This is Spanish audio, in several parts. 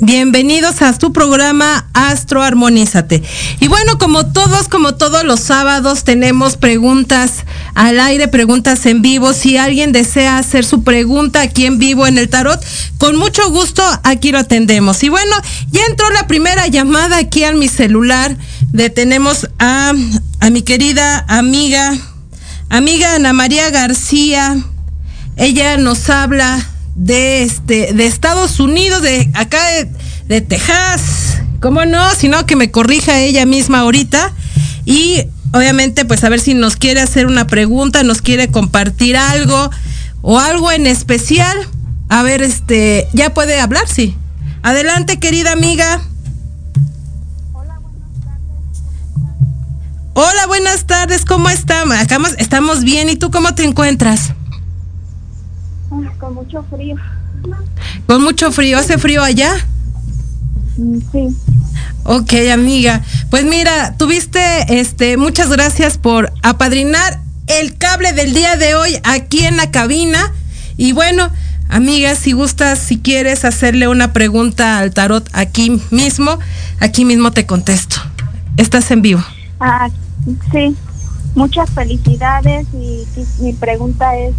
bienvenidos a su programa Astro Armonízate. Y bueno, como todos, como todos los sábados, tenemos preguntas al aire, preguntas en vivo. Si alguien desea hacer su pregunta aquí en vivo en el tarot, con mucho gusto aquí lo atendemos. Y bueno, ya entró la primera llamada aquí a mi celular. Detenemos a, a mi querida amiga, amiga Ana María García. Ella nos habla de este de Estados Unidos, de acá de, Texas. ¿Cómo no? Sino que me corrija ella misma ahorita y obviamente pues a ver si nos quiere hacer una pregunta, nos quiere compartir algo o algo en especial. A ver, este, ya puede hablar, sí. Adelante, querida amiga. Hola, buenas tardes. Hola, buenas tardes, ¿cómo estamos? Acá estamos bien, ¿y tú cómo te encuentras? Con mucho frío. ¿Con mucho frío? ¿Hace frío allá? Mm, sí. Ok, amiga. Pues mira, tuviste, este, muchas gracias por apadrinar el cable del día de hoy aquí en la cabina. Y bueno, amiga, si gustas, si quieres hacerle una pregunta al tarot aquí mismo, aquí mismo te contesto. Estás en vivo. Ah, sí. Muchas felicidades y mi pregunta es,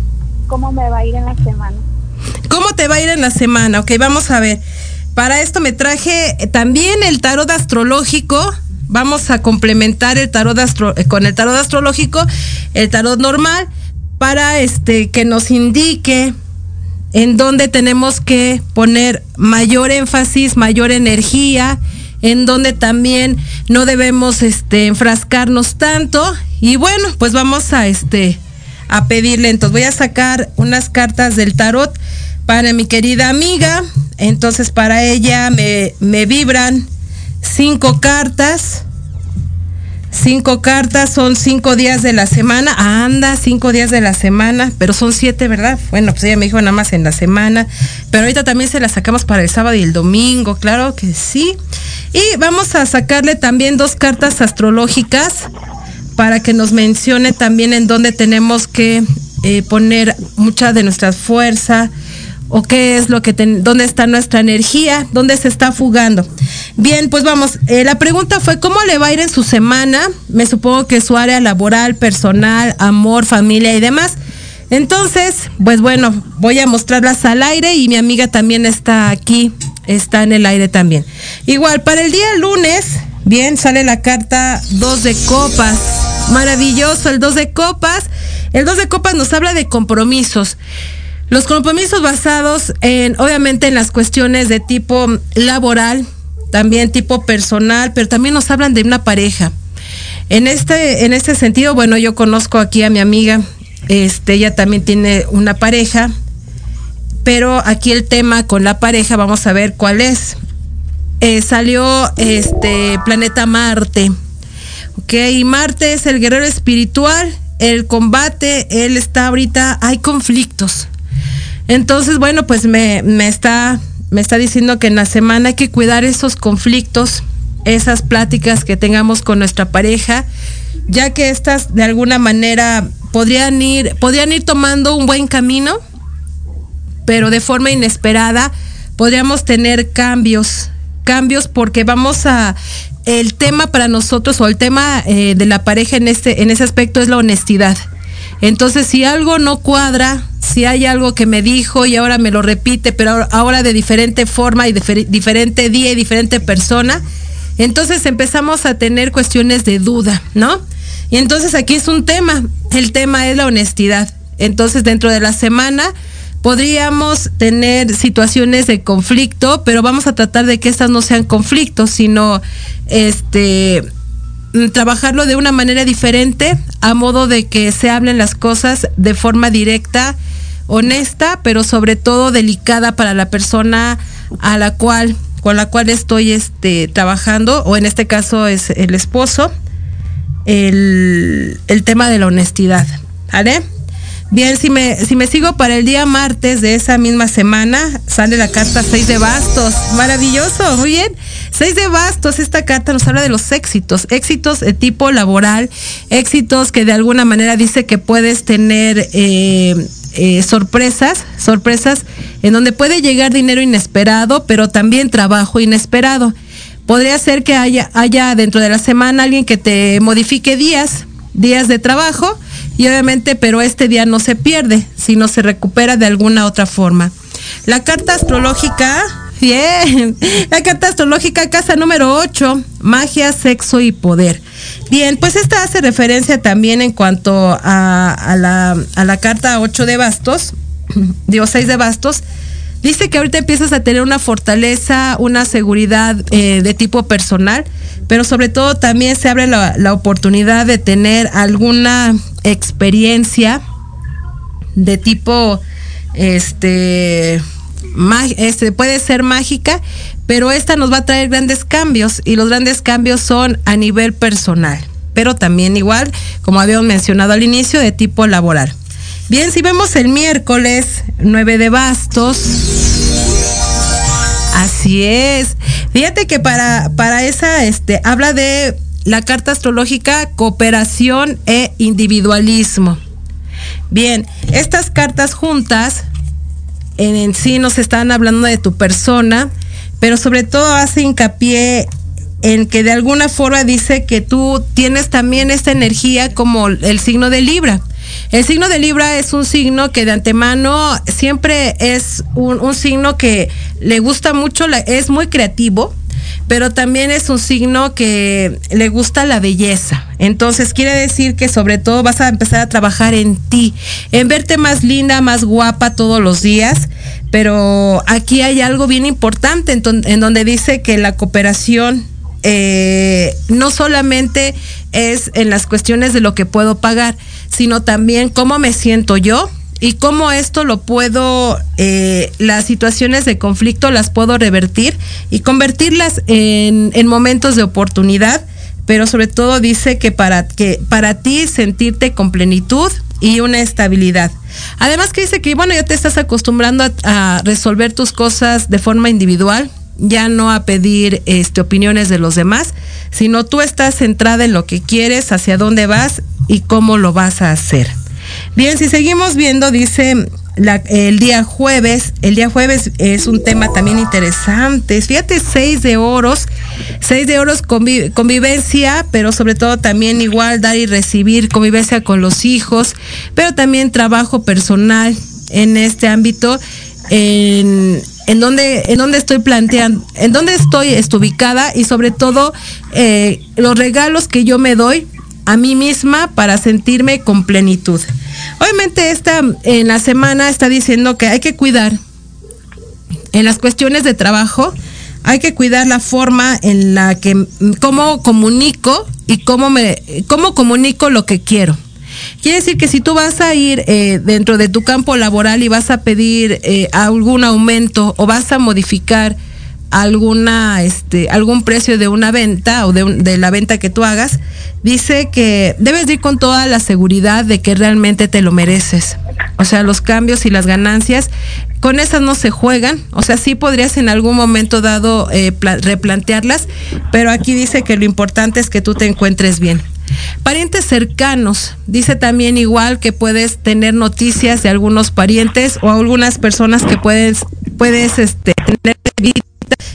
cómo me va a ir en la semana. ¿Cómo te va a ir en la semana? Ok, vamos a ver. Para esto me traje también el tarot astrológico. Vamos a complementar el tarot eh, con el tarot astrológico, el tarot normal, para este que nos indique en dónde tenemos que poner mayor énfasis, mayor energía, en donde también no debemos este enfrascarnos tanto. Y bueno, pues vamos a este a pedirle. Entonces voy a sacar unas cartas del tarot para mi querida amiga. Entonces para ella me, me vibran cinco cartas. cinco cartas, son cinco días de la semana. anda, cinco días de la semana, pero son siete, ¿verdad? Bueno, pues ella me dijo nada más en la semana. Pero ahorita también se la sacamos para el sábado y el domingo, claro que sí. Y vamos a sacarle también dos cartas astrológicas para que nos mencione también en dónde tenemos que eh, poner mucha de nuestra fuerza o qué es lo que, dónde está nuestra energía, dónde se está fugando. Bien, pues vamos, eh, la pregunta fue, ¿cómo le va a ir en su semana? Me supongo que su área laboral, personal, amor, familia y demás. Entonces, pues bueno, voy a mostrarlas al aire y mi amiga también está aquí, está en el aire también. Igual, para el día lunes, bien, sale la carta 2 de copas. Maravilloso, el 2 de copas. El 2 de copas nos habla de compromisos. Los compromisos basados en, obviamente, en las cuestiones de tipo laboral, también tipo personal, pero también nos hablan de una pareja. En este, en este sentido, bueno, yo conozco aquí a mi amiga, este, ella también tiene una pareja, pero aquí el tema con la pareja, vamos a ver cuál es. Eh, salió este planeta Marte. Ok, Marte es el guerrero espiritual, el combate, él está ahorita, hay conflictos. Entonces, bueno, pues me, está, me está diciendo que en la semana hay que cuidar esos conflictos, esas pláticas que tengamos con nuestra pareja, ya que estas de alguna manera podrían ir, podrían ir tomando un buen camino, pero de forma inesperada podríamos tener cambios, cambios porque vamos a el tema para nosotros o el tema eh, de la pareja en este en ese aspecto es la honestidad. Entonces, si algo no cuadra, si hay algo que me dijo y ahora me lo repite, pero ahora de diferente forma y diferente día y diferente persona, entonces empezamos a tener cuestiones de duda, ¿no? Y entonces aquí es un tema, el tema es la honestidad. Entonces dentro de la semana podríamos tener situaciones de conflicto, pero vamos a tratar de que estas no sean conflictos, sino este Mm, trabajarlo de una manera diferente, a modo de que se hablen las cosas de forma directa, honesta, pero sobre todo delicada para la persona a la cual, con la cual estoy este, trabajando, o en este caso es el esposo, el, el tema de la honestidad. ¿Vale? Bien, si me, si me sigo para el día martes de esa misma semana, sale la carta 6 de bastos. Maravilloso, muy bien. 6 de bastos, esta carta nos habla de los éxitos, éxitos de tipo laboral, éxitos que de alguna manera dice que puedes tener eh, eh, sorpresas, sorpresas en donde puede llegar dinero inesperado, pero también trabajo inesperado. Podría ser que haya, haya dentro de la semana alguien que te modifique días, días de trabajo y obviamente, pero este día no se pierde, sino se recupera de alguna otra forma. La carta astrológica, bien, la carta astrológica casa número 8, magia, sexo y poder. Bien, pues esta hace referencia también en cuanto a, la, a la carta 8 de bastos, digo 6 de bastos, Dice que ahorita empiezas a tener una fortaleza, una seguridad eh, de tipo personal, pero sobre todo también se abre la, oportunidad de tener alguna experiencia de tipo, este, este, puede ser mágica, pero esta nos va a traer grandes cambios y los grandes cambios son a nivel personal, pero también igual, como habíamos mencionado al inicio, de tipo laboral. Bien, si vemos el miércoles 9 de bastos. Así es. Fíjate que para, para esa, este, habla de la carta astrológica cooperación e individualismo. Bien, estas cartas juntas en, en, sí nos están hablando de tu persona, pero sobre todo hace hincapié en que de alguna forma dice que tú tienes también esta energía como el signo de Libra. El signo de Libra es un signo que de antemano siempre es un, signo que le gusta mucho, es muy creativo, pero también es un signo que le gusta la belleza. Entonces quiere decir que sobre todo vas a empezar a trabajar en ti, en verte más linda, más guapa todos los días. Pero aquí hay algo bien importante en, donde dice que la cooperación eh, no solamente es en las cuestiones de lo que puedo pagar, sino también cómo me siento yo y cómo esto lo puedo, eh, las situaciones de conflicto las puedo revertir y convertirlas en, momentos de oportunidad pero sobre todo dice que para, que para ti sentirte con plenitud y una estabilidad. Además que dice que, bueno, ya te estás acostumbrando a resolver tus cosas de forma individual, ya no a pedir este, opiniones de los demás, sino tú estás centrada en lo que quieres, hacia dónde vas y cómo lo vas a hacer. Bien, si seguimos viendo, dice el día jueves, el día jueves es un tema también interesante. Fíjate, seis de oros, seis de oros convivencia, pero sobre todo también igual dar y recibir, convivencia con los hijos, pero también trabajo personal en este ámbito. En, en donde, en donde estoy planteando, en donde estoy ubicada y sobre todo eh, los regalos que yo me doy a mí misma para sentirme con plenitud. Obviamente esta en la semana está diciendo que hay que cuidar en las cuestiones de trabajo, hay que cuidar la forma en la que cómo comunico y cómo me cómo comunico lo que quiero. Quiere decir que si tú vas a ir eh, dentro de tu campo laboral y vas a pedir eh, algún aumento o vas a modificar alguna este algún precio de una venta o de, la venta que tú hagas dice que debes ir con toda la seguridad de que realmente te lo mereces. O sea los cambios y las ganancias con esas no se juegan. O sea sí podrías en algún momento dado eh, replantearlas pero aquí dice que lo importante es que tú te encuentres bien Parientes cercanos, dice también igual que puedes tener noticias de algunos parientes o algunas personas que puedes, puedes este, tener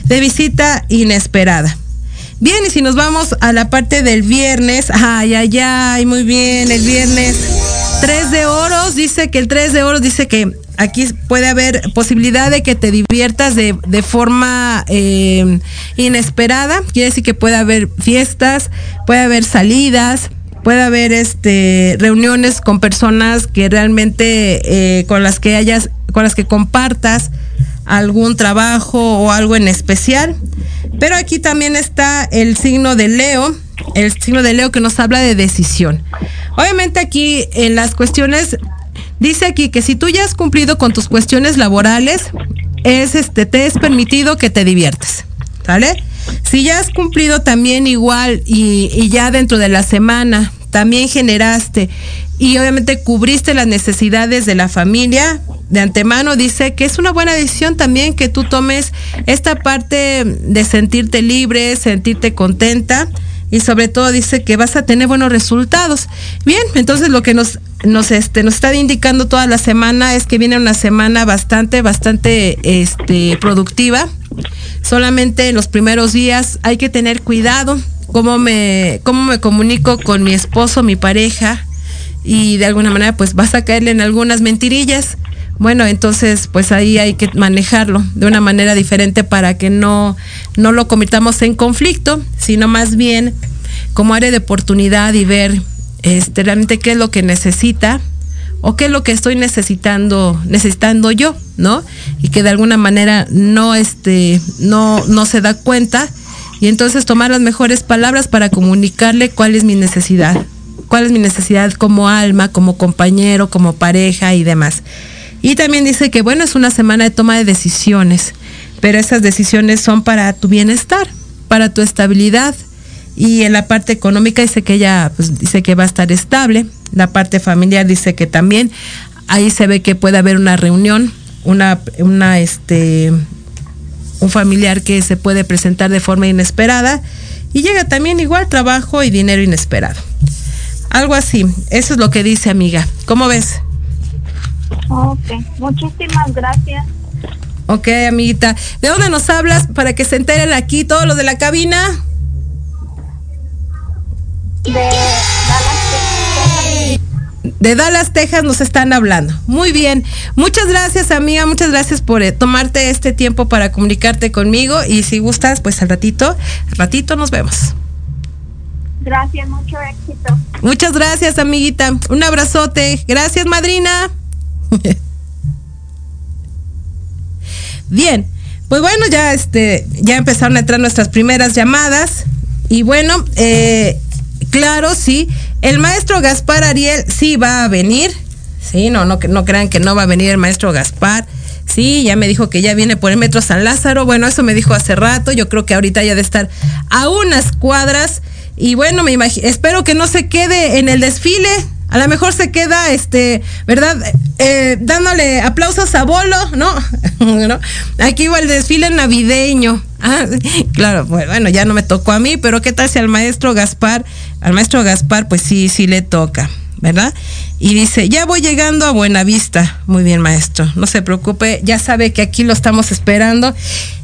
de visita inesperada. Bien, y si nos vamos a la parte del viernes, ay, ay, ay, muy bien, el viernes. 3 de oros, dice que el 3 de oros dice que aquí puede haber posibilidad de que te diviertas de, de forma eh, inesperada, quiere decir que puede haber fiestas, puede haber salidas, puede haber este reuniones con personas que realmente eh, con las que hayas, con las que compartas algún trabajo o algo en especial. Pero aquí también está el signo de Leo, el signo de Leo que nos habla de decisión. Obviamente aquí en las cuestiones dice aquí que si tú ya has cumplido con tus cuestiones laborales, es este te es permitido que te diviertas. ¿Sale? Si ya has cumplido también igual y ya dentro de la semana también generaste y obviamente cubriste las necesidades de la familia, de antemano dice que es una buena decisión también que tú tomes esta parte de sentirte libre, sentirte contenta y sobre todo dice que vas a tener buenos resultados. Bien, entonces lo que nos nos este nos está indicando toda la semana es que viene una semana bastante bastante este productiva. Solamente en los primeros días hay que tener cuidado cómo me cómo me comunico con mi esposo, mi pareja y de alguna manera pues vas a caerle en algunas mentirillas. Bueno, entonces pues ahí hay que manejarlo de una manera diferente para que no, no lo convirtamos en conflicto, sino más bien como área de oportunidad y ver este, realmente qué es lo que necesita o qué es lo que estoy necesitando, necesitando yo, ¿no? Y que de alguna manera no, este, no, no se da cuenta. Y entonces tomar las mejores palabras para comunicarle cuál es mi necesidad, cuál es mi necesidad como alma, como compañero, como pareja y demás. Y también dice que, bueno, es una semana de toma de decisiones, pero esas decisiones son para tu bienestar, para tu estabilidad. Y en la parte económica dice que ella pues, dice que va a estar estable. La parte familiar dice que también. Ahí se ve que puede haber una reunión, una, una, este, un familiar que se puede presentar de forma inesperada. Y llega también igual trabajo y dinero inesperado. Algo así. Eso es lo que dice amiga. ¿Cómo ves? Ok, muchísimas gracias. Ok, amiguita. ¿De dónde nos hablas para que se enteren aquí todos los de la cabina? De Dallas, Texas. De Dallas, Texas nos están hablando. Muy bien. Muchas gracias, amiga. Muchas gracias por eh, tomarte este tiempo para comunicarte conmigo. Y si gustas, pues al ratito, al ratito nos vemos. Gracias, mucho éxito. Muchas gracias, amiguita. Un abrazote. Gracias, madrina. Bien, pues bueno, ya este, ya empezaron a entrar nuestras primeras llamadas. Y bueno, eh, claro, sí, el maestro Gaspar Ariel sí va a venir. Sí, no, no, no crean que no va a venir el maestro Gaspar. Sí, ya me dijo que ya viene por el metro San Lázaro. Bueno, eso me dijo hace rato. Yo creo que ahorita ya de estar a unas cuadras. Y bueno, me imagino, espero que no se quede en el desfile. A lo mejor se queda, este, ¿verdad? Eh, dándole aplausos a Bolo, ¿no? Aquí va el desfile navideño. Ah, claro, bueno, ya no me tocó a mí, pero ¿qué tal si al maestro Gaspar, al maestro Gaspar, pues sí, sí le toca, ¿verdad? Y dice, ya voy llegando a Buenavista. Muy bien, maestro, no se preocupe, ya sabe que aquí lo estamos esperando.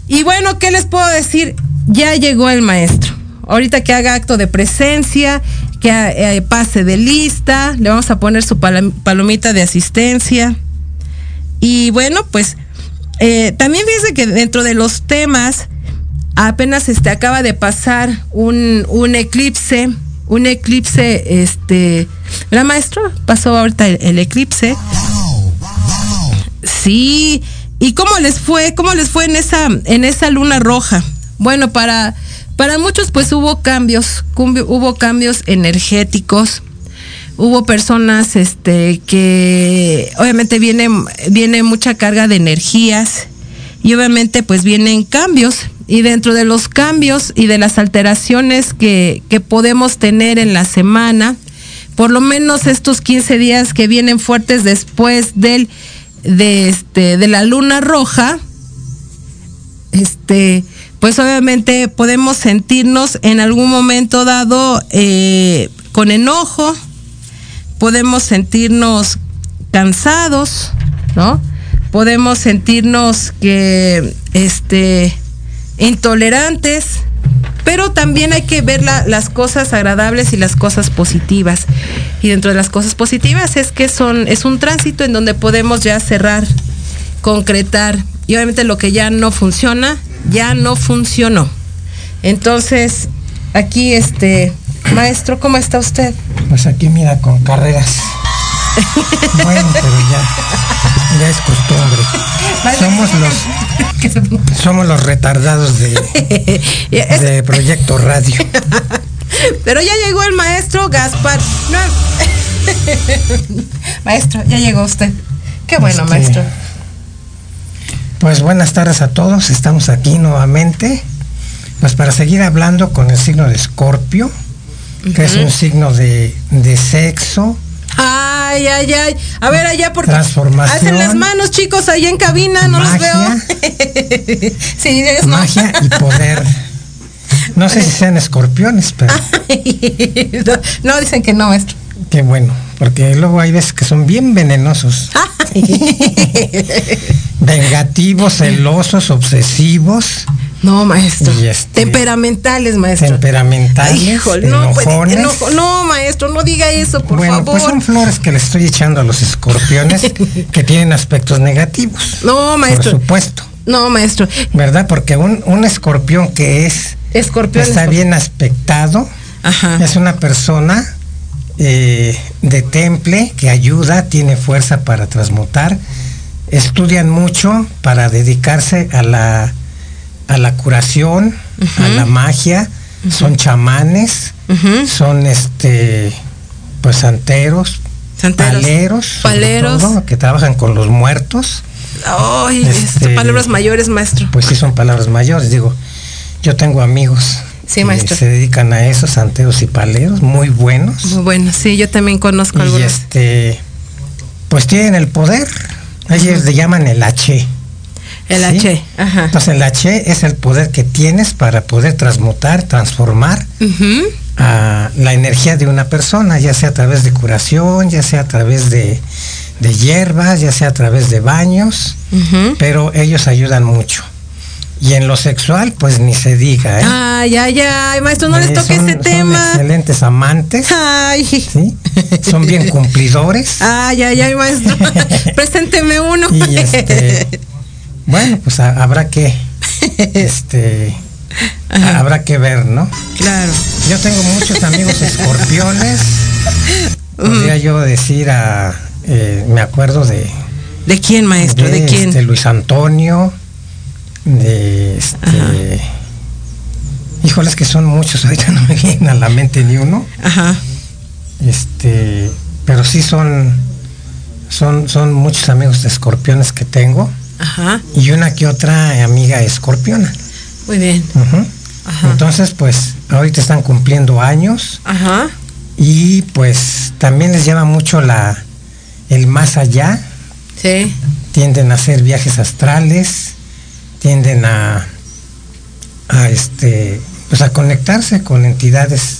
Y bueno, ¿qué les puedo decir? Ya llegó el maestro. Ahorita que haga acto de presencia, que eh, pase de lista, le vamos a poner su palomita de asistencia. Y bueno, pues eh, también fíjense que dentro de los temas, apenas este, acaba de pasar un, eclipse, un eclipse, este, ¿verdad maestro? Pasó ahorita el, el eclipse. Sí, ¿y cómo les fue? ¿Cómo les fue en esa, en esa luna roja? Bueno, para para muchos pues hubo cambios, hubo cambios energéticos, hubo personas este que obviamente viene, viene mucha carga de energías y obviamente pues vienen cambios. Y dentro de los cambios y de las alteraciones que, que podemos tener en la semana, por lo menos estos 15 días que vienen fuertes después del de este de la luna roja, este pues obviamente podemos sentirnos en algún momento dado eh, con enojo, podemos sentirnos cansados, ¿no? Podemos sentirnos que, este, intolerantes, pero también hay que ver las cosas agradables y las cosas positivas. Y dentro de las cosas positivas es que son, es un tránsito en donde podemos ya cerrar, concretar, y obviamente lo que ya no funciona, ya no funcionó. Entonces, aquí este, maestro, ¿cómo está usted? Pues aquí mira, con carreras. bueno, pero ya, ya es costumbre. Somos los, somos los retardados de, de Proyecto Radio. Pero ya llegó el maestro Gaspar. maestro, ya llegó usted. Qué bueno, este, maestro. Pues buenas tardes a todos, estamos aquí nuevamente, pues para seguir hablando con el signo de Escorpio, que es un signo de, sexo. Ay, ay, ay. A ver allá porque transformación, hacen las manos, chicos, ahí en cabina, no los veo. sí, es magia y poder. No sé si sean escorpiones, pero. no, dicen que no, maestro. Qué bueno, porque luego hay veces que son bien venenosos. Vengativos, celosos, obsesivos. No, maestro. Este, temperamentales, maestro. Temperamentales. no, pues, no, maestro, no diga eso, por bueno, favor. Pues son flores que le estoy echando a los escorpiones que tienen aspectos negativos. No, maestro. Por supuesto. No, maestro. ¿Verdad? Porque un, un escorpión que es. Escorpión. Está bien aspectado. Ajá. Es una persona eh, de temple que ayuda, tiene fuerza para transmutar. Estudian mucho para dedicarse a la, a la curación, a la magia. Son chamanes, son este pues santeros, paleros, paleros. que trabajan con los muertos. Ay, este, palabras mayores, maestro. Pues sí, son palabras mayores. Digo, yo tengo amigos Sí, maestro. se dedican a eso, santeros y paleros, muy buenos. Muy buenos, sí, yo también conozco y algunos. este, pues tienen el poder, ellos le llaman el H. El H, ajá. Entonces el H es el poder que tienes para poder transmutar, transformar a la energía de una persona, ya sea a través de curación, ya sea a través de, de hierbas, ya sea a través de baños, pero ellos ayudan mucho. Y en lo sexual, pues ni se diga, ¿eh? Ay, ay, ay, maestro, no les toque ese tema. Son excelentes amantes. Ay. ¿sí? Son bien cumplidores. Ay, ay, ay, maestro. Presénteme uno. Y este, bueno, pues habrá que, este, habrá que ver, ¿no? Claro. Yo tengo muchos amigos escorpiones. Podría yo decir a, eh, me acuerdo de. ¿De quién, maestro? ¿De, quién? De Luis Antonio de este híjoles que son muchos ahorita no me viene a la mente ni uno Ajá. este pero sí son son son muchos amigos de escorpiones que tengo Ajá. y una que otra amiga escorpiona muy bien Entonces, pues, ahorita están cumpliendo años. Ajá. Y pues también les llama mucho la el más allá. Sí. Tienden a hacer viajes astrales, tienden a, a este pues a conectarse con entidades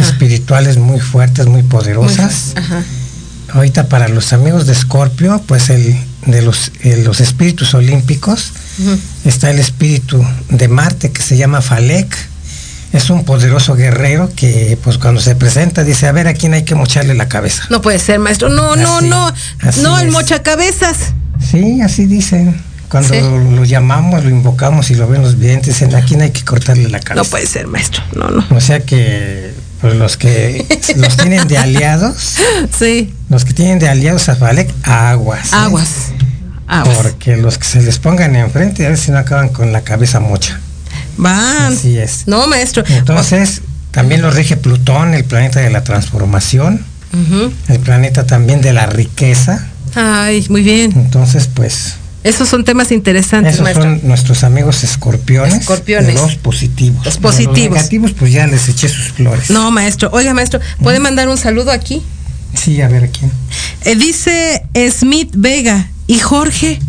espirituales muy fuertes, muy poderosas. Ahorita para los amigos de Escorpio, pues el de los, los espíritus olímpicos, está el espíritu de Marte que se llama Falek. Es un poderoso guerrero que pues cuando se presenta dice, a ver a quién hay que mocharle la cabeza. No puede ser, maestro. No, no, no. No, el mochacabezas. Sí, así dicen. Cuando lo, llamamos, lo invocamos y lo ven los videntes, dicen, a quién hay que cortarle la cabeza. No puede ser, maestro. No, no. O sea que pues los que los tienen de aliados. Sí. Los que tienen de aliados a Falek, aguas. ¿eh? Aguas. Porque los que se les pongan enfrente a ver si no acaban con la cabeza mocha. Van. Así es. No, maestro. Entonces, también lo rige Plutón, el planeta de la transformación, el planeta también de la riqueza. Ay, muy bien. Entonces, pues. Esos son temas interesantes. Esos son nuestros amigos escorpiones. Escorpiones. Los positivos. Los positivos. Los negativos, pues ya les eché sus flores. No, maestro. Oiga, maestro, ¿puede mandar un saludo aquí? Sí, a ver quién. Eh, dice Smith Vega. ¿Y Jorge?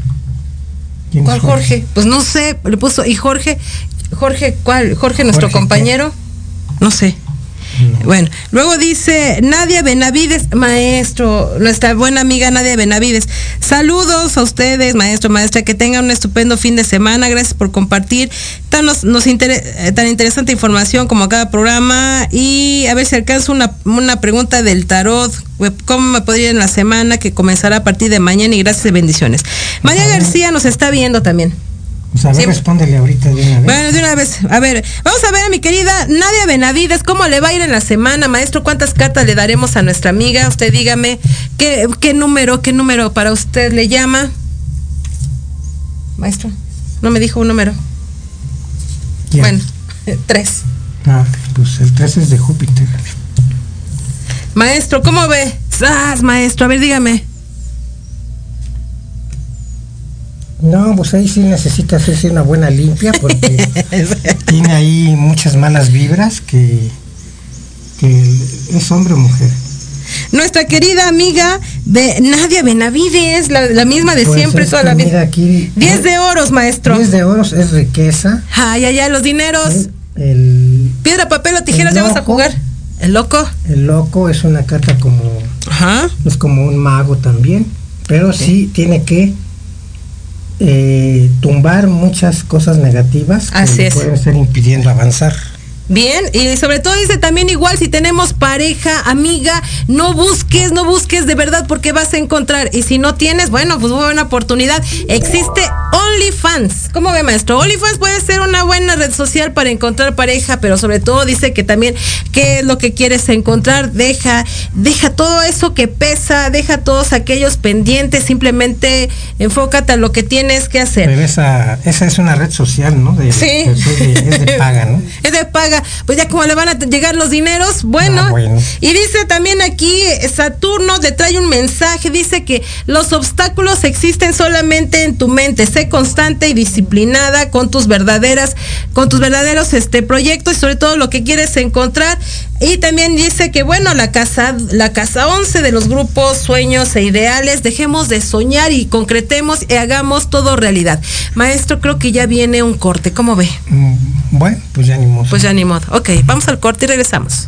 ¿Cuál Jorge? Pues no sé, le puso, ¿y Jorge? Jorge, ¿cuál? Jorge, nuestro compañero. No sé. Bueno, luego dice Nadia Benavides, maestro, nuestra buena amiga Nadia Benavides. Saludos a ustedes, maestro, maestra, que tengan un estupendo fin de semana. Gracias por compartir tan, nos, eh, tan interesante información como cada programa. Y a ver si alcanzo una, una pregunta del tarot. ¿Cómo me podría ir en la semana que comenzará a partir de mañana? Y gracias y bendiciones. María García nos está viendo también. Pues a ver, respóndele ahorita de una vez. Bueno, de una vez. A ver, vamos a ver a mi querida Nadia Benavides, ¿cómo le va a ir en la semana, maestro? ¿Cuántas cartas le daremos a nuestra amiga? Usted dígame, ¿qué, qué número, qué número para usted le llama? Maestro, no me dijo un número. Bueno, tres. Ah, pues el tres es de Júpiter. Maestro, ¿cómo ve? ¡Sas, maestro! A ver, dígame. No, pues ahí sí necesita hacerse una buena limpia porque tiene ahí muchas malas vibras que, es hombre o mujer. Nuestra querida amiga de Nadia Benavides, la, misma de pues siempre, toda la vida. Aquí, 10 de oros, maestro. 10 de oros es riqueza. Ay, ay, ay, los dineros. El, Piedra, papel o tijeras, ya vas a jugar. ¿El loco? El loco es una carta como. Ajá. Es como un mago también. Pero sí tiene que eh, tumbar muchas cosas negativas que pueden estar impidiendo avanzar. Bien, y sobre todo dice también igual si tenemos pareja, amiga, no busques, no busques de verdad porque vas a encontrar. Y si no tienes, bueno, pues buena oportunidad. Existe OnlyFans. ¿Cómo ve, maestro? OnlyFans puede ser una buena red social para encontrar pareja, pero sobre todo dice que también qué es lo que quieres encontrar. Deja, deja todo eso que pesa, deja todos aquellos pendientes, simplemente enfócate a lo que tienes que hacer. Pero esa, esa es una red social, ¿no? sí. es de paga, ¿no? Es de paga pues ya como le van a llegar los dineros, ah, bueno. Y dice también aquí, Saturno le trae un mensaje, dice que los obstáculos existen solamente en tu mente, sé constante y disciplinada con tus verdaderas, con tus verdaderos este, proyectos y sobre todo lo que quieres encontrar. Y también dice que bueno, la casa, la casa 11 de los grupos, sueños e ideales, dejemos de soñar y concretemos y hagamos todo realidad. Maestro, creo que ya viene un corte, ¿cómo ve? Mm, bueno, pues ya ni modo. Pues ya ni modo. Ok, vamos al corte y regresamos.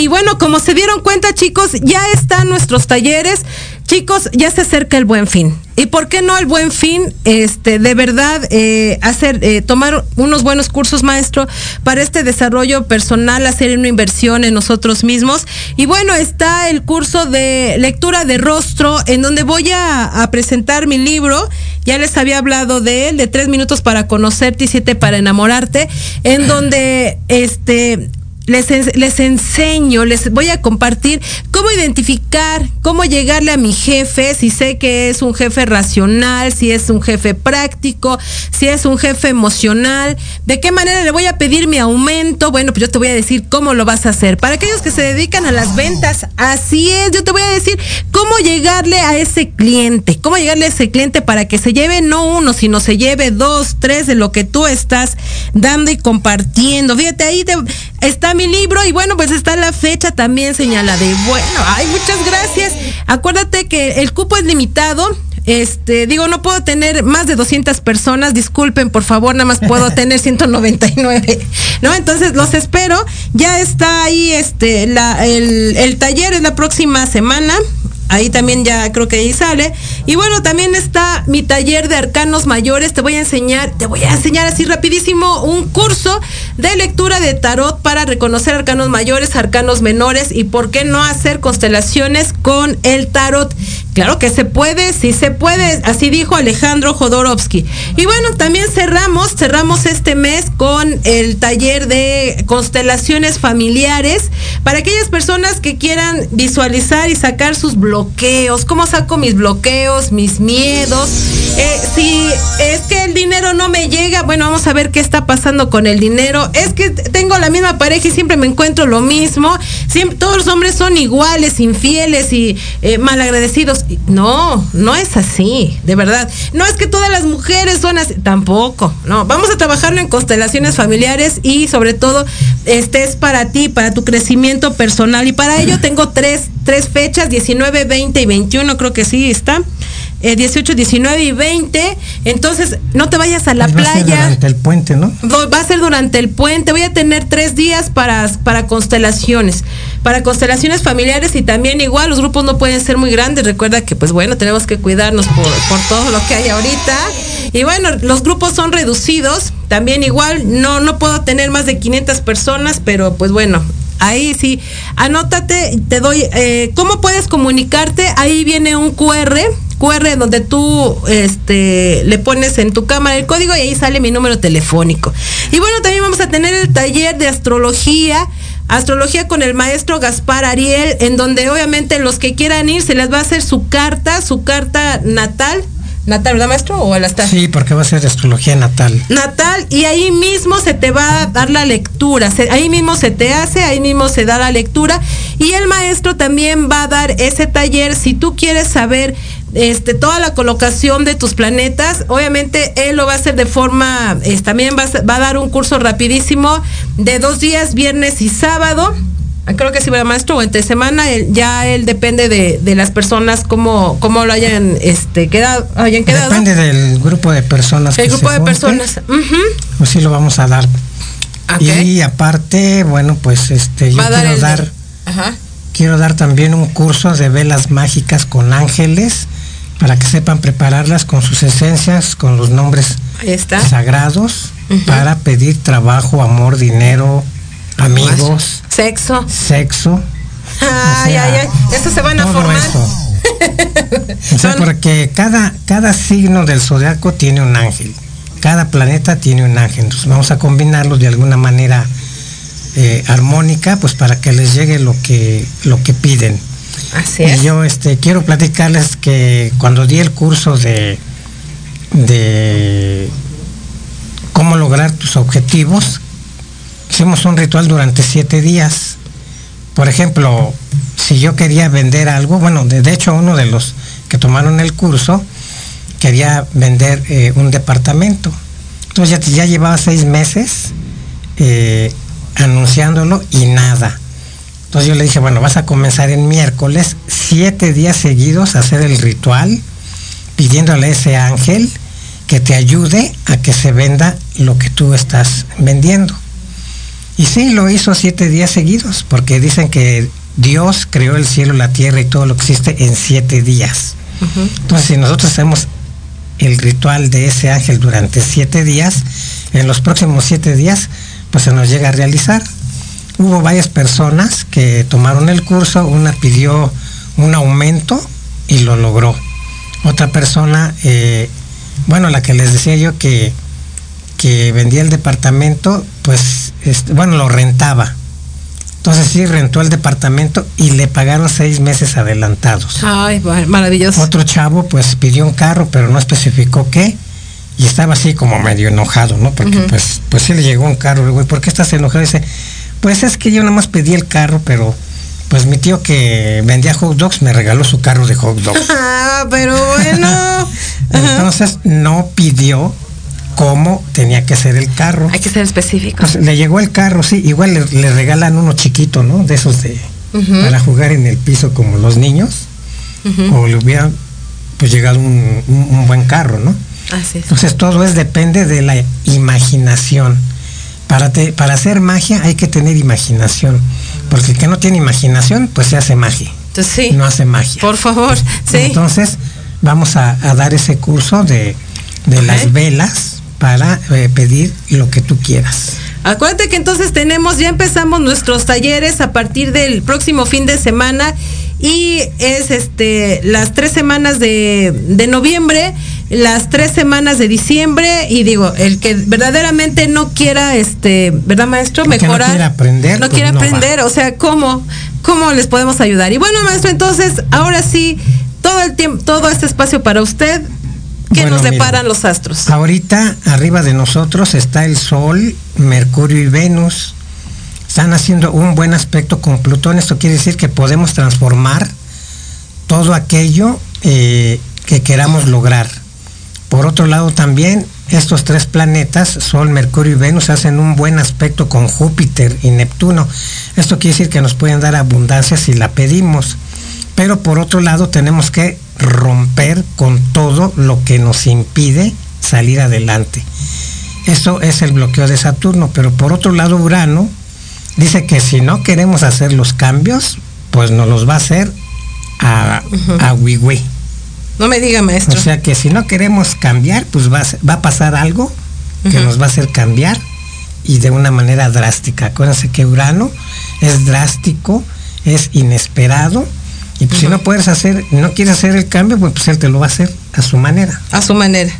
Y bueno, como se dieron cuenta chicos, ya están nuestros talleres. Chicos, ya se acerca el buen fin. ¿Y por qué no el buen fin? Este, de verdad, eh, hacer, eh, tomar unos buenos cursos, maestro, para este desarrollo personal, hacer una inversión en nosotros mismos. Y bueno, está el curso de lectura de rostro, en donde voy a, a presentar mi libro. Ya les había hablado de él, de tres minutos para conocerte y siete para enamorarte, en donde este les, les enseño, les voy a compartir cómo identificar, cómo llegarle a mi jefe, si sé que es un jefe racional, si es un jefe práctico, si es un jefe emocional, de qué manera le voy a pedir mi aumento. Bueno, pues yo te voy a decir cómo lo vas a hacer. Para aquellos que se dedican a las ventas, así es, yo te voy a decir cómo llegarle a ese cliente, cómo llegarle a ese cliente para que se lleve no uno, sino se lleve dos, tres de lo que tú estás dando y compartiendo. Fíjate, ahí te, está mi libro y bueno, pues está la fecha también señala de bueno, ay, muchas gracias. Acuérdate que el cupo es limitado. Este, digo, no puedo tener más de 200 personas, disculpen, por favor, nada más puedo tener 199, ¿no? Entonces, los espero. Ya está ahí este la, el, el taller es la próxima semana, ahí también ya creo que ahí sale. Y bueno, también está mi taller de arcanos mayores. Te voy a enseñar, te voy a enseñar así rapidísimo un curso de lectura de tarot para reconocer arcanos mayores, arcanos menores y por qué no hacer constelaciones con el tarot. Claro que se puede, sí se puede, así dijo Alejandro Jodorowsky. Y bueno, también cerramos, cerramos este mes con el taller de constelaciones familiares para aquellas personas que quieran visualizar y sacar sus bloqueos, cómo saco mis bloqueos, mis miedos. Eh, si es que el dinero no me llega, bueno, vamos a ver qué está pasando con el dinero. Es que tengo la misma pareja y siempre me encuentro lo mismo. Siempre, todos los hombres son iguales, infieles y eh, malagradecidos. No, no es así, de verdad. No es que todas las mujeres son así, tampoco. No, vamos a trabajarlo en constelaciones familiares y sobre todo este es para ti, para tu crecimiento personal. Y para ello tengo tres, tres fechas, 19, 20 y 21, creo que sí está. Eh, 18, 19 y 20. Entonces, no te vayas a la Pues va a ser playa. durante el puente, ¿no? Va a ser durante el puente. Voy a tener tres días para, para constelaciones. Para constelaciones familiares y también igual los grupos no pueden ser muy grandes. Recuerda que pues bueno, tenemos que cuidarnos por, por todo lo que hay ahorita. Y bueno, los grupos son reducidos. También igual no, no puedo tener más de 500 personas, pero pues bueno. Ahí sí, anótate, te doy, eh, ¿cómo puedes comunicarte? Ahí viene un QR, QR donde tú este, le pones en tu cámara el código y ahí sale mi número telefónico. Y bueno, también vamos a tener el taller de astrología, astrología con el maestro Gaspar Ariel, en donde obviamente los que quieran ir se les va a hacer su carta, su carta natal. Natal, ¿verdad, maestro? ¿O al? Sí, porque va a ser de astrología natal. natal y ahí mismo se te va a dar la lectura, se- ahí mismo se te hace, ahí mismo se da la lectura y el maestro también va a dar ese taller si tú quieres saber este toda la colocación de tus planetas, obviamente él lo va a hacer de forma, es, también va a, va a dar un curso rapidísimo de dos días, viernes y sábado. Creo que sí, ¿verdad, maestro, o entre semana, él- ya él depende de, de las personas, cómo, cómo lo hayan este, quedado, hayan quedado. Depende del grupo de personas El que grupo se de junten, personas. Ujú. Pues sí lo vamos a dar. Ok. Y aparte, bueno, pues este yo Va dar quiero de- dar Ajá. quiero dar también un curso de velas mágicas con ángeles para que sepan prepararlas con sus esencias, con los nombres está. sagrados para pedir trabajo, amor, dinero, amigos, Sexo. sexo. Ay, sea, ay, ay. Estos se van a todo formar. eso. O sea, Son- porque cada, cada signo del zodiaco tiene un ángel. Cada planeta tiene un ángel. Entonces vamos a combinarlos de alguna manera eh, armónica, pues para que les llegue lo que, lo que piden. Así Y yo este, quiero platicarles que cuando di el curso de, de cómo lograr tus objetivos, hicimos un ritual durante siete días. Por ejemplo, si yo quería vender algo, bueno, de, de hecho uno de los que tomaron el curso quería vender eh, un departamento. Entonces ya, ya llevaba seis meses eh, anunciándolo y nada. Entonces yo le dije, bueno, vas a comenzar en miércoles, siete días seguidos a hacer el ritual, pidiéndole a ese ángel que te ayude a que se venda lo que tú estás vendiendo. Y sí, lo hizo siete días seguidos, porque dicen que Dios creó el cielo, la tierra y todo lo que existe en siete días. Entonces, si nosotros hacemos el ritual de ese ángel durante siete días, en los próximos siete días, pues se nos llega a realizar. Hubo varias personas que tomaron el curso, una pidió un aumento y lo logró. Otra persona, eh, bueno, la que les decía yo que, que vendía el departamento, pues, este, bueno, lo rentaba. Entonces sí, rentó el departamento y le pagaron seis meses adelantados. Ay, maravilloso. Otro chavo, pues, pidió un carro, pero no especificó qué. Y estaba así como medio enojado, ¿no? Porque pues, pues sí le llegó un carro. Le digo, ¿por qué estás enojado? dice, pues es que yo nada más pedí el carro, pero pues mi tío que vendía hot dogs me regaló su carro de hot dogs. Ah, pero bueno. Entonces no pidió cómo tenía que ser el carro. Hay que ser específico. Pues, le llegó el carro, sí, igual le, regalan uno chiquito, ¿no? De esos de para jugar en el piso como los niños. O le hubiera pues llegado un, buen carro, ¿no? Así es. Entonces todo es depende de la imaginación. Para, para hacer magia hay que tener imaginación. Porque el que no tiene imaginación, pues se hace magia. Entonces, sí. No hace magia. Por favor, sí. Entonces, vamos a, dar ese curso de, las velas para eh, pedir lo que tú quieras. Acuérdate que entonces tenemos, ya empezamos nuestros talleres a partir del próximo fin de semana y es este las tres semanas de, de noviembre las tres semanas de diciembre y digo, el que verdaderamente no quiera, este, ¿verdad maestro? Mejorar. No quiere aprender. No pues quiere aprender, o sea, ¿cómo, ¿cómo les podemos ayudar? Y bueno, maestro, entonces, ahora sí, todo el tiempo, todo este espacio para usted, ¿qué nos deparan los astros? Ahorita, arriba de nosotros está el Sol, Mercurio y Venus. Están haciendo un buen aspecto con Plutón. Esto quiere decir que podemos transformar todo aquello eh, que queramos lograr por otro lado también estos tres planetas, Sol, Mercurio y Venus, hacen un buen aspecto con Júpiter y Neptuno. Esto quiere decir que nos pueden dar abundancia si la pedimos. Pero por otro lado tenemos que romper con todo lo que nos impide salir adelante. Eso es el bloqueo de Saturno. Pero por otro lado Urano dice que si no queremos hacer los cambios, pues nos los va a hacer a, a no me diga, maestro. O sea que si no queremos cambiar, pues va, a pasar algo que nos va a hacer cambiar y de una manera drástica. Acuérdense que Urano es drástico, es inesperado. Y pues si no puedes hacer, no quieres hacer el cambio, pues, pues, él te lo va a hacer a su manera. A su manera.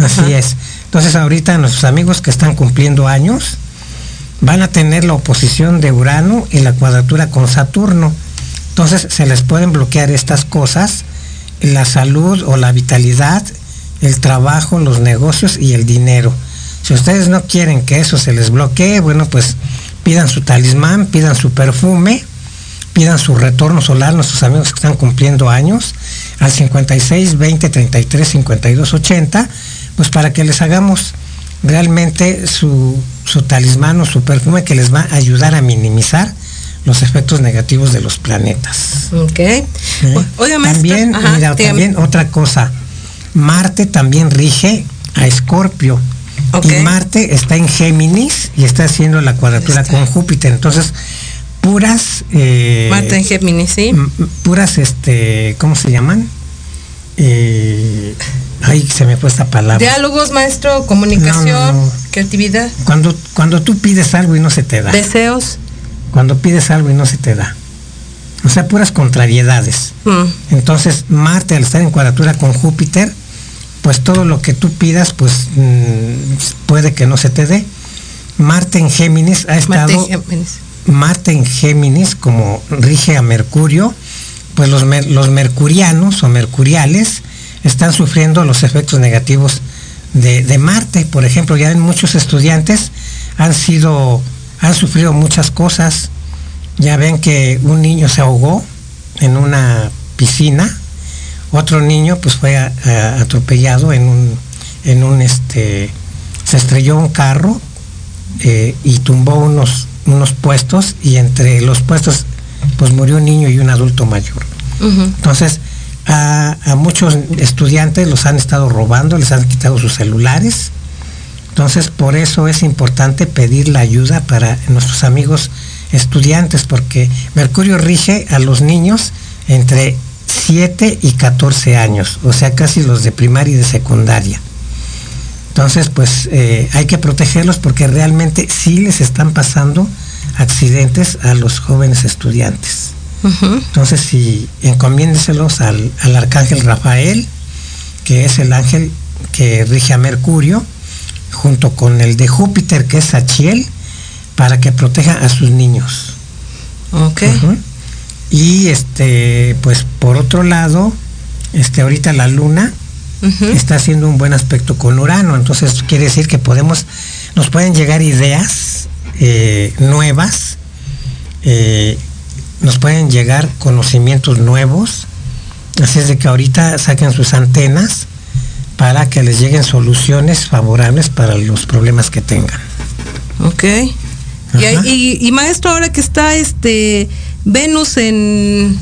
Así es. Entonces ahorita nuestros amigos que están cumpliendo años van a tener la oposición de Urano y la cuadratura con Saturno. Entonces se les pueden bloquear estas cosas la salud o la vitalidad, el trabajo, los negocios y el dinero. Si ustedes no quieren que eso se les bloquee, bueno, pues pidan su talismán, pidan su perfume, pidan su retorno solar, nuestros amigos que están cumpliendo años, al 56 20 33 52 80, pues para que les hagamos realmente su, su talismán o su perfume que les va a ayudar a minimizar los efectos negativos de los planetas. Ok. ¿Eh? también, mira, también otra cosa. Marte también rige a Escorpio. Y Marte está en Géminis y está haciendo la cuadratura con Júpiter. Entonces, puras. Eh, Marte en Géminis, sí. Puras, este, ¿cómo se llaman? Eh, ay, se me fue esta palabra. Diálogos, maestro, comunicación, creatividad. Cuando, cuando tú pides algo y no se te da. Deseos cuando pides algo y no se te da. O sea, puras contrariedades. Mm. Entonces, Marte, al estar en cuadratura con Júpiter, pues todo lo que tú pidas, pues mm, puede que no se te dé. Marte en Géminis ha estado. Marte en Géminis. Marte en Géminis, como rige a Mercurio, pues los, los mercurianos o mercuriales están sufriendo los efectos negativos de, de Marte. Por ejemplo, ya en muchos estudiantes han sido han sufrido muchas cosas. Ya ven que un niño se ahogó en una piscina, otro niño pues fue atropellado en un, en un este, se estrelló un carro eh, y tumbó unos, unos puestos y entre los puestos pues murió un niño y un adulto mayor. Entonces, a, a, muchos estudiantes los han estado robando, les han quitado sus celulares, Entonces, por eso es importante pedir la ayuda para nuestros amigos estudiantes, porque Mercurio rige a los niños entre 7 y 14 años, o sea, casi los de primaria y de secundaria. Entonces, pues eh, hay que protegerlos porque realmente sí les están pasando accidentes a los jóvenes estudiantes. Entonces, si encomiéndeselos al, al arcángel Rafael, que es el ángel que rige a Mercurio, junto con el de Júpiter, que es Sachiel, para que proteja a sus niños. Ok. Y este, pues por otro lado, este, ahorita la luna está haciendo un buen aspecto con Urano, entonces quiere decir que podemos, nos pueden llegar ideas eh, nuevas, eh, nos pueden llegar conocimientos nuevos, así es de que ahorita saquen sus antenas para que les lleguen soluciones favorables para los problemas que tengan. Ok. Y, Ajá. y- y maestro, ahora que está este Venus en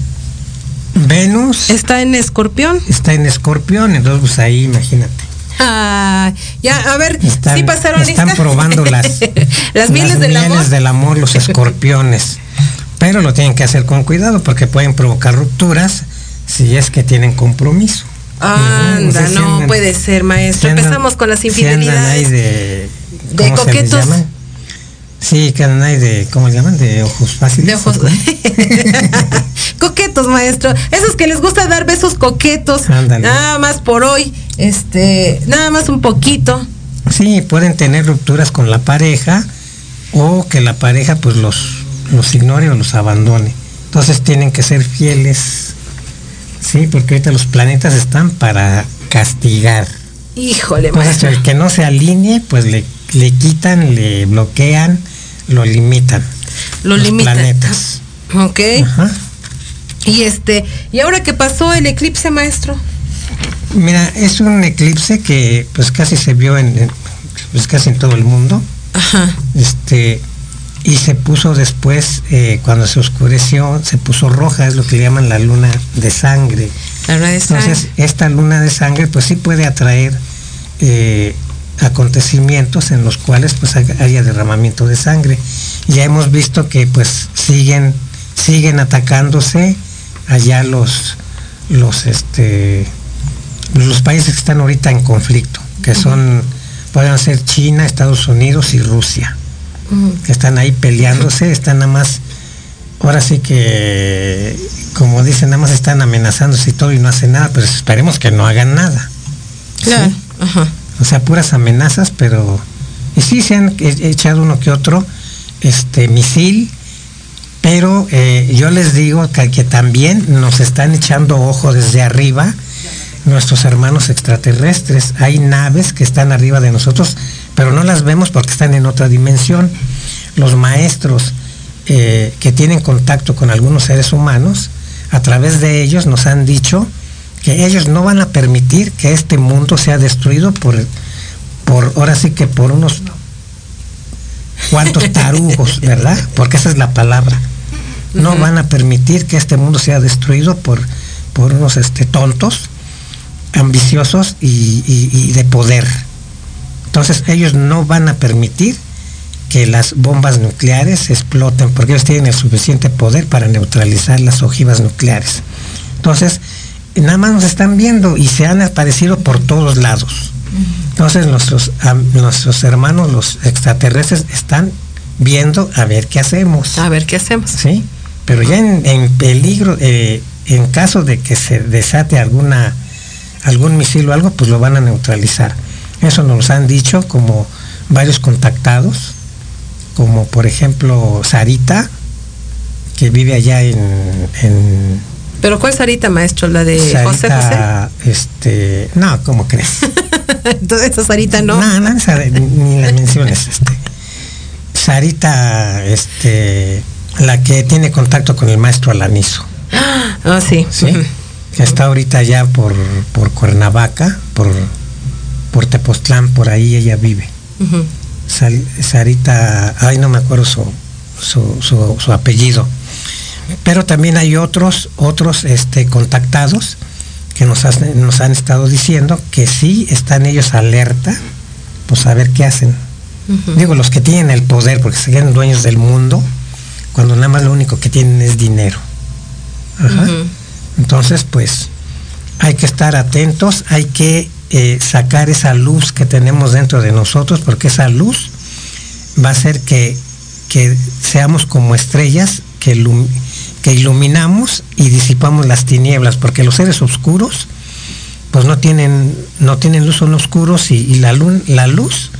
Venus está en Escorpión. está en Escorpión, entonces pues ahí imagínate. Ah, ya, a ver, Están, sí pasaron están lista? probando las, las mieles del amor. mieles del amor, los escorpiones. Pero lo tienen que hacer con cuidado porque pueden provocar rupturas si es que tienen compromiso. Anda, Ujú, sé si no puede ser, maestro. si andan- Empezamos con las infidelidades. de, De ¿cómo se les coquetos. llama? Sí, que andan ahí de, ¿cómo le llaman? De ojos fáciles. De ojos. coquetos, maestro. Esos que les gusta dar besos coquetos. Ándale. Nada más por hoy. Este, nada más un poquito. Sí, pueden tener rupturas con la pareja o que la pareja pues los, los ignore o los abandone. Entonces tienen que ser fieles. Sí, porque ahorita los planetas están para castigar. Híjole, Entonces maestro. el que no se alinee pues le, le quitan, le bloquean, lo limitan. Lo los limitan. planetas. Ok. Ajá. Y este, y ahora que pasó el eclipse, maestro. Mira, es un eclipse que pues casi se vio en, en, pues casi en todo el mundo. Ajá. este y se puso después eh, cuando se oscureció se puso roja es lo que le llaman la luna de sangre. La verdad es entonces esta luna de sangre pues sí puede atraer eh, acontecimientos en los cuales pues haya haya derramamiento de sangre. Ya hemos visto que pues siguen siguen atacándose allá los los este los países que están ahorita en conflicto que son pueden ser China Estados Unidos y Rusia que están ahí peleándose, están nada más, ahora sí que, como dicen, nada más están amenazándose y todo y no hacen nada, pero esperemos que no hagan nada. Claro. ¿sí? Ajá. O sea, puras amenazas, pero, y sí se han e- echado uno que otro, este, misil, pero eh, yo les digo que, que también nos están echando ojo desde arriba nuestros hermanos extraterrestres. Hay naves que están arriba de nosotros, pero no las vemos porque están en otra dimensión. Los maestros eh, que tienen contacto con algunos seres humanos, a través de ellos nos han dicho que ellos no van a permitir que este mundo sea destruido por, por ahora sí que por unos cuantos tarugos, ¿verdad? Porque esa es la palabra. No van a permitir que este mundo sea destruido por, por unos este, tontos, ambiciosos y, y- y de poder. Entonces ellos no van a permitir que las bombas nucleares exploten, porque ellos tienen el suficiente poder para neutralizar las ojivas nucleares. Entonces, nada más nos están viendo y se han aparecido por todos lados. Entonces nuestros, nuestros hermanos, los extraterrestres, están viendo a ver qué hacemos. A ver qué hacemos. ¿sí? Pero ya en, en peligro, eh, en caso de que se desate alguna algún misil o algo, pues lo van a neutralizar. Eso nos han dicho como varios contactados, como por ejemplo Sarita, que vive allá en, en Pero ¿cuál Sarita, maestro? La de José José. Este, no, ¿cómo crees? Entonces esa Sarita no. No, no, ni la menciones, este. Sarita, este, la que tiene contacto con el maestro Alanizo, Ah, sí. ¿sí? Que está ahorita ya por, por Cuernavaca, por, por Tepoztlán, por ahí ella vive. Sal- Sarita, ay, no me acuerdo su, su, su- su apellido. Pero también hay otros, otros este, contactados que nos, has- nos han estado diciendo que sí están ellos alerta pues a ver qué hacen. Digo, los que tienen el poder, porque se creen dueños del mundo, cuando nada más lo único que tienen es dinero. Ajá. Entonces, pues, hay que estar atentos, hay que eh, sacar esa luz que tenemos dentro de nosotros, porque esa luz va a hacer que, que seamos como estrellas que, ilum- que iluminamos y disipamos las tinieblas, porque los seres oscuros, pues no tienen, no tienen luz, son oscuros y, y la, lun- la luz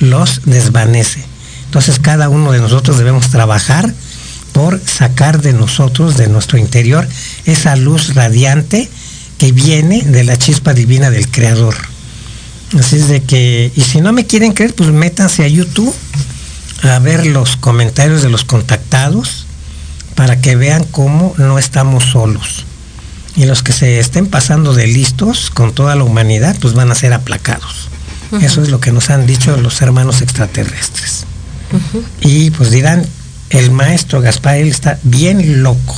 los desvanece. Entonces cada uno de nosotros debemos trabajar por sacar de nosotros, de nuestro interior, esa luz radiante que viene de la chispa divina del Creador. Así es de que, y si no me quieren creer, pues métanse a YouTube a ver los comentarios de los contactados para que vean cómo no estamos solos. Y los que se estén pasando de listos con toda la humanidad, pues van a ser aplacados. Eso es lo que nos han dicho los hermanos extraterrestres. Y pues dirán, el maestro Gaspar, él está bien loco,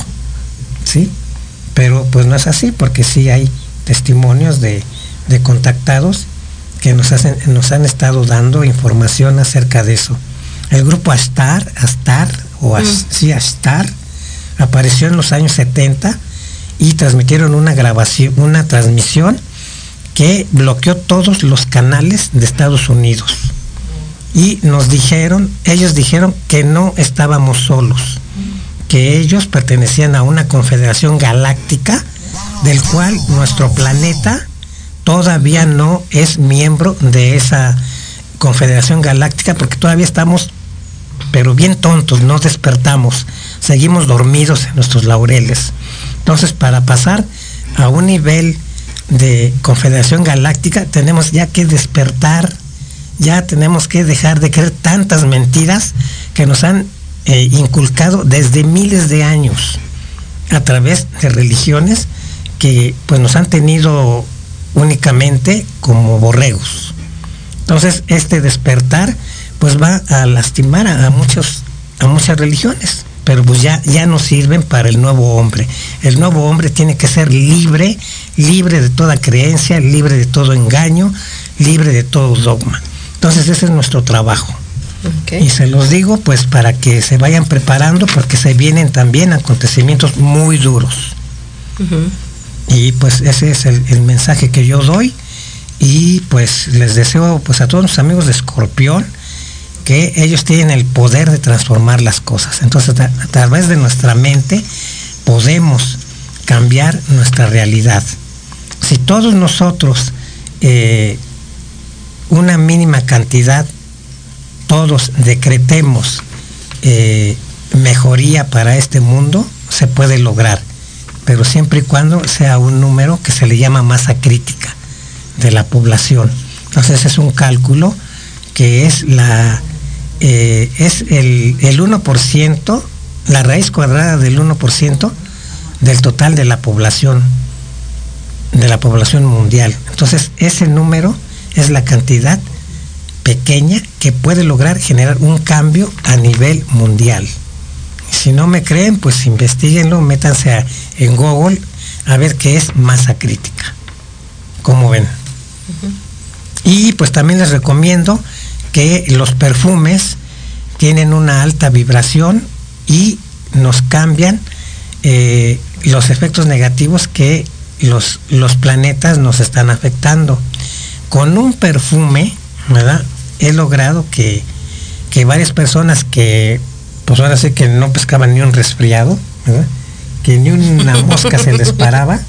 ¿sí? Pero pues no es así, porque sí hay testimonios de, de contactados que nos, hacen, nos han estado dando información acerca de eso. El grupo Astar, Astar, o As- sí, Astar, apareció en los años 70 y transmitieron una grabación, una transmisión que bloqueó todos los canales de Estados Unidos. Y nos dijeron, ellos dijeron que no estábamos solos, que ellos pertenecían a una confederación galáctica del cual nuestro planeta todavía no es miembro de esa confederación galáctica porque todavía estamos pero bien tontos, no despertamos, seguimos dormidos en nuestros laureles. Entonces, para pasar a un nivel de Confederación Galáctica, tenemos ya que despertar, ya tenemos que dejar de creer tantas mentiras que nos han eh, inculcado desde miles de años a través de religiones que pues nos han tenido únicamente como borregos. Entonces, este despertar pues va a lastimar a, muchos a muchas religiones, pero pues ya ya no sirven para el nuevo hombre. El nuevo hombre tiene que ser libre, libre de toda creencia, libre de todo engaño, libre de todo dogma. Entonces, ese es nuestro trabajo. Y se los digo pues para que se vayan preparando porque se vienen también acontecimientos muy duros. Y pues ese es el, el mensaje que yo doy. Y pues les deseo pues a todos los amigos de Escorpión que ellos tienen el poder de transformar las cosas. Entonces a, a través de nuestra mente podemos cambiar nuestra realidad. Si todos nosotros eh, una mínima cantidad, todos decretemos eh, mejoría para este mundo, se puede lograr, pero siempre y cuando sea un número que se le llama masa crítica de la población. Entonces es un cálculo que es la eh, es el, el 1%, la raíz cuadrada del 1% del total de la población, de la población mundial. Entonces ese número es la cantidad pequeña que puede lograr generar un cambio a nivel mundial. Si no me creen, pues investiguenlo, métanse a- en Google a ver qué es masa crítica. Como ven. Y pues también les recomiendo que los perfumes tienen una alta vibración y nos cambian eh, los efectos negativos que los, los planetas nos están afectando. Con un perfume, ¿verdad? He logrado que, que varias personas que, pues ahora sí que no pescaban ni un resfriado, ¿verdad? Que ni una mosca se les paraba.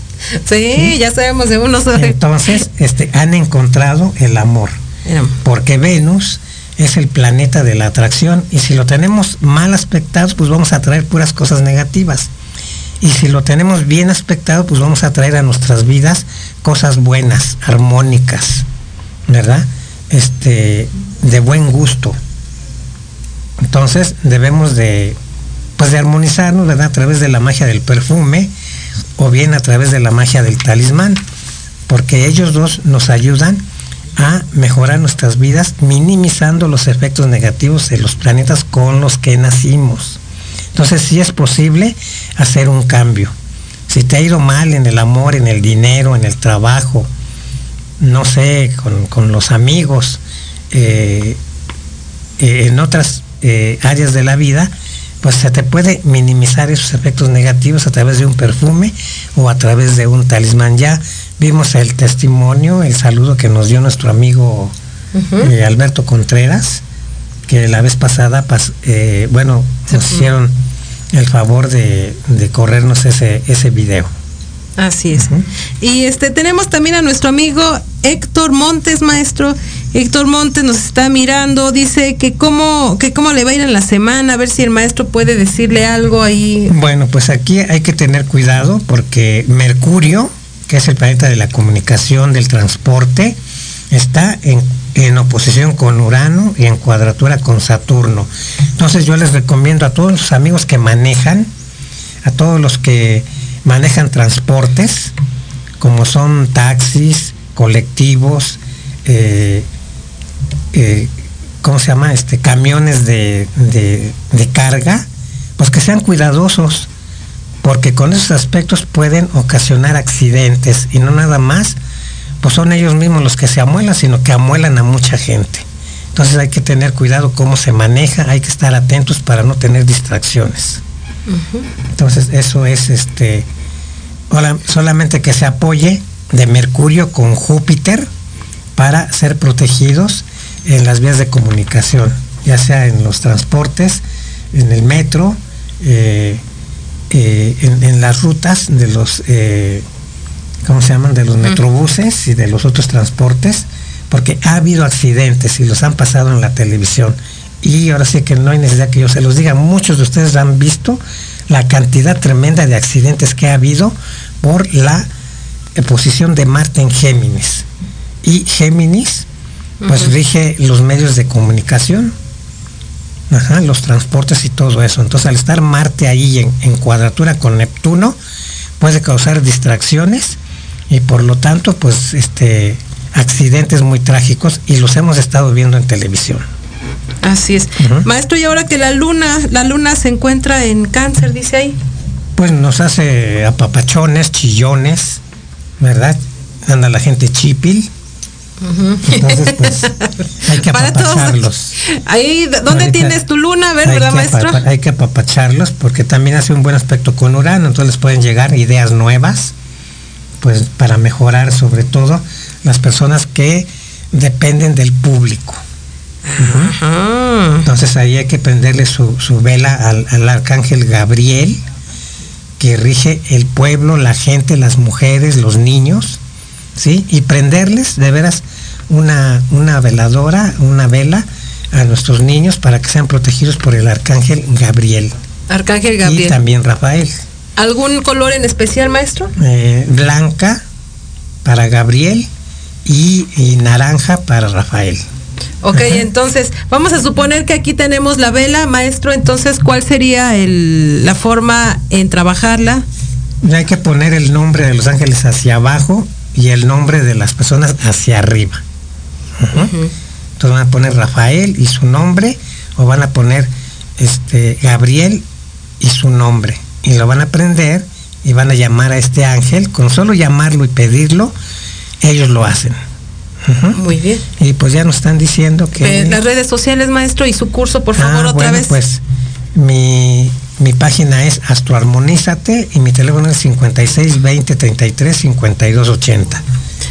Sí, ya sabemos de unos. Entonces, este, han encontrado el amor. Mira, Porque Venus es el planeta de la atracción y si lo tenemos mal aspectado, pues vamos a traer puras cosas negativas. Y si lo tenemos bien aspectado, pues vamos a traer a nuestras vidas cosas buenas, armónicas, ¿verdad? Este, de buen gusto. Entonces debemos de, pues de armonizarnos, ¿verdad? A través de la magia del perfume o bien a través de la magia del talismán, porque ellos dos nos ayudan a mejorar nuestras vidas, minimizando los efectos negativos de los planetas con los que nacimos. Entonces sí es posible hacer un cambio. Si te ha ido mal en el amor, en el dinero, en el trabajo, no sé, con, con los amigos, eh, eh, en otras eh, áreas de la vida, pues se te puede minimizar esos efectos negativos a través de un perfume o a través de un talismán. Ya vimos el testimonio, el saludo que nos dio nuestro amigo eh, Alberto Contreras, que la vez pasada, pas- eh, bueno, nos hicieron el favor de, de corrernos ese, ese video. Así es. Y este tenemos también a nuestro amigo Héctor Montes, maestro. Héctor Montes nos está mirando, dice que cómo, que cómo le va a ir en la semana, a ver si el maestro puede decirle algo ahí. Bueno, pues aquí hay que tener cuidado porque Mercurio, que es el planeta de la comunicación, del transporte, está en, en oposición con Urano y en cuadratura con Saturno. Entonces yo les recomiendo a todos los amigos que manejan, a todos los que manejan transportes, como son taxis, colectivos, eh, eh, ¿cómo se llama? Este, camiones de, de- de carga, pues que sean cuidadosos, porque con esos aspectos pueden ocasionar accidentes y no nada más, pues son ellos mismos los que se amuelan, sino que amuelan a mucha gente. Entonces hay que tener cuidado cómo se maneja, hay que estar atentos para no tener distracciones. Entonces eso es este hola- solamente que se apoye de Mercurio con Júpiter para ser protegidos en las vías de comunicación, ya sea en los transportes, en el metro, eh, eh, en, en las rutas de los, eh, ¿cómo se llaman? De los metrobuses y de los otros transportes, porque ha habido accidentes y los han pasado en la televisión. Y ahora sí que no hay necesidad que yo se los diga, muchos de ustedes han visto la cantidad tremenda de accidentes que ha habido por la eh, posición de Marte en Géminis. Y Géminis, pues rige los medios de comunicación, Ajá, los transportes y todo eso. Entonces, al estar Marte ahí en, en cuadratura con Neptuno, puede causar distracciones y por lo tanto, pues, este, accidentes muy trágicos y los hemos estado viendo en televisión. Así es. Maestro, y ahora que la luna, la luna se encuentra en cáncer, dice ahí. Pues nos hace apapachones, chillones, ¿verdad? Anda la gente chipil. Entonces, pues, hay que apapacharlos. Ahí, ¿dónde Ahorita tienes tu luna? A ver, ¿verdad, maestro? hay que apapacharlos porque también hace un buen aspecto con Urano, entonces les pueden llegar ideas nuevas, pues para mejorar sobre todo las personas que dependen del público. Entonces ahí hay que prenderle su, su vela al, al arcángel Gabriel, que rige el pueblo, la gente, las mujeres, los niños, ¿sí? Y prenderles de veras una, una veladora, una vela a nuestros niños para que sean protegidos por el arcángel Gabriel, Arcángel y Gabriel. también Rafael. ¿Algún color en especial, maestro? Eh, blanca para Gabriel y, y naranja para Rafael. Ok, entonces vamos a suponer que aquí tenemos la vela, maestro. Entonces, ¿cuál sería el- la forma en trabajarla? Hay que poner el nombre de los ángeles hacia abajo y el nombre de las personas hacia arriba. Entonces van a poner Rafael y su nombre o van a poner este Gabriel y su nombre y lo van a prender y van a llamar a este ángel. Con solo llamarlo y pedirlo, ellos lo hacen. Muy bien. Y pues ya nos están diciendo que Eh, las redes sociales, maestro, y su curso, por Ah, favor, otra bueno, vez. Pues mi, mi página es Astroarmonízate y mi teléfono es 56 20 33 52 80.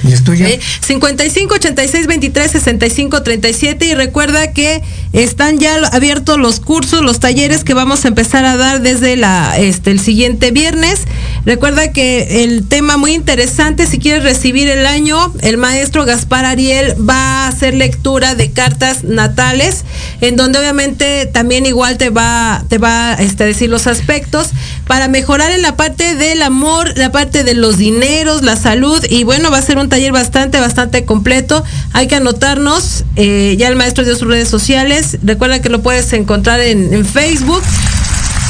¿Y el tuyo? ¿sí? 55 86 23 65 37 y recuerda que están ya abiertos los cursos, los talleres que vamos a empezar a dar desde la este el siguiente viernes. Recuerda que el tema muy interesante, si quieres recibir el año, el maestro Gaspar Ariel va a hacer lectura de cartas natales, en donde obviamente también igual te va, te va este, a decir los aspectos para mejorar en la parte del amor, la parte de los dineros, la salud, y bueno, va a ser un taller bastante, bastante completo. Hay que anotarnos, eh, ya el maestro dio sus redes sociales, recuerda que lo puedes encontrar en, en Facebook.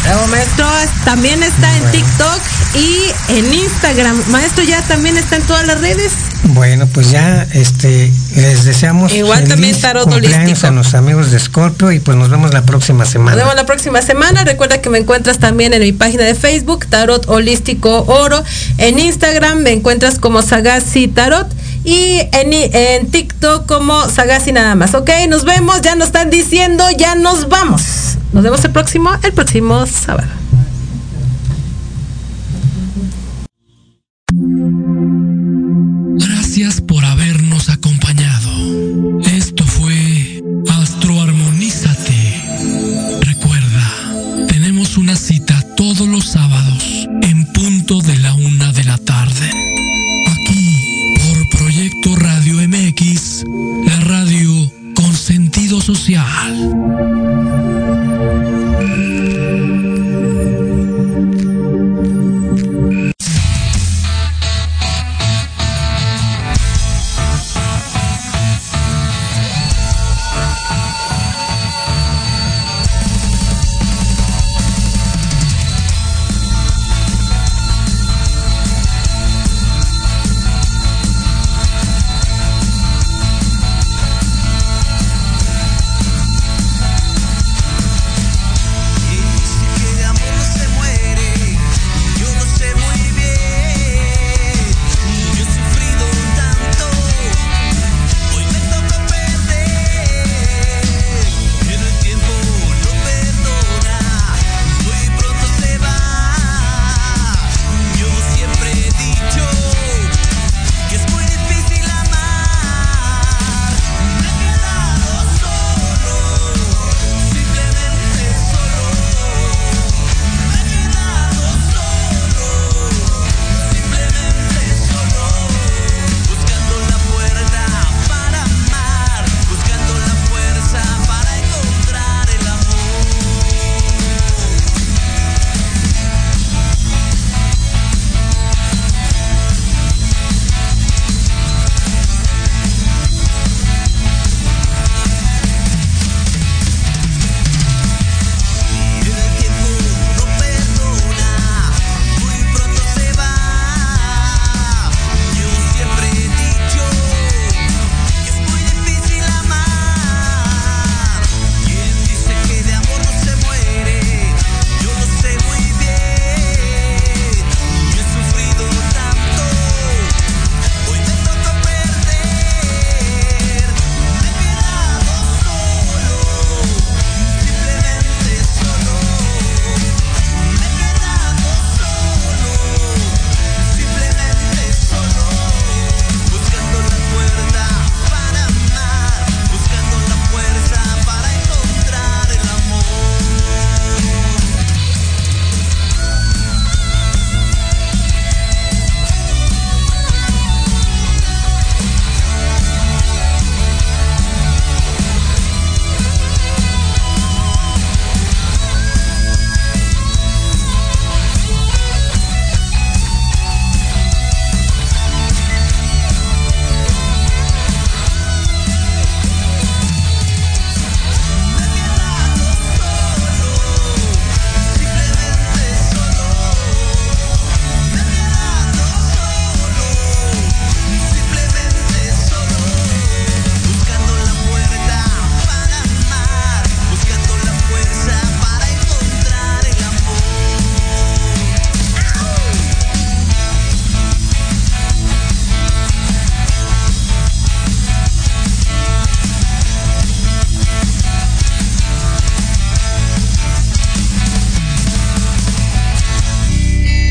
Luego, maestro, también está en TikTok y en Instagram. Maestro ya también está en todas las redes. Bueno, pues ya este les deseamos Igual también tarot cumpleaños holístico. a nuestros amigos de Scorpio y pues nos vemos la próxima Nos semana. vemos la próxima semana. Recuerda que me encuentras también en mi página de Facebook, Tarot Holístico Oro. En Instagram me encuentras como Sagazzi Tarot. Y en, en TikTok como Sagasi nada más. Ok, nos vemos, ya nos están diciendo, ya nos vamos. Nos vemos el próximo, el próximo sábado.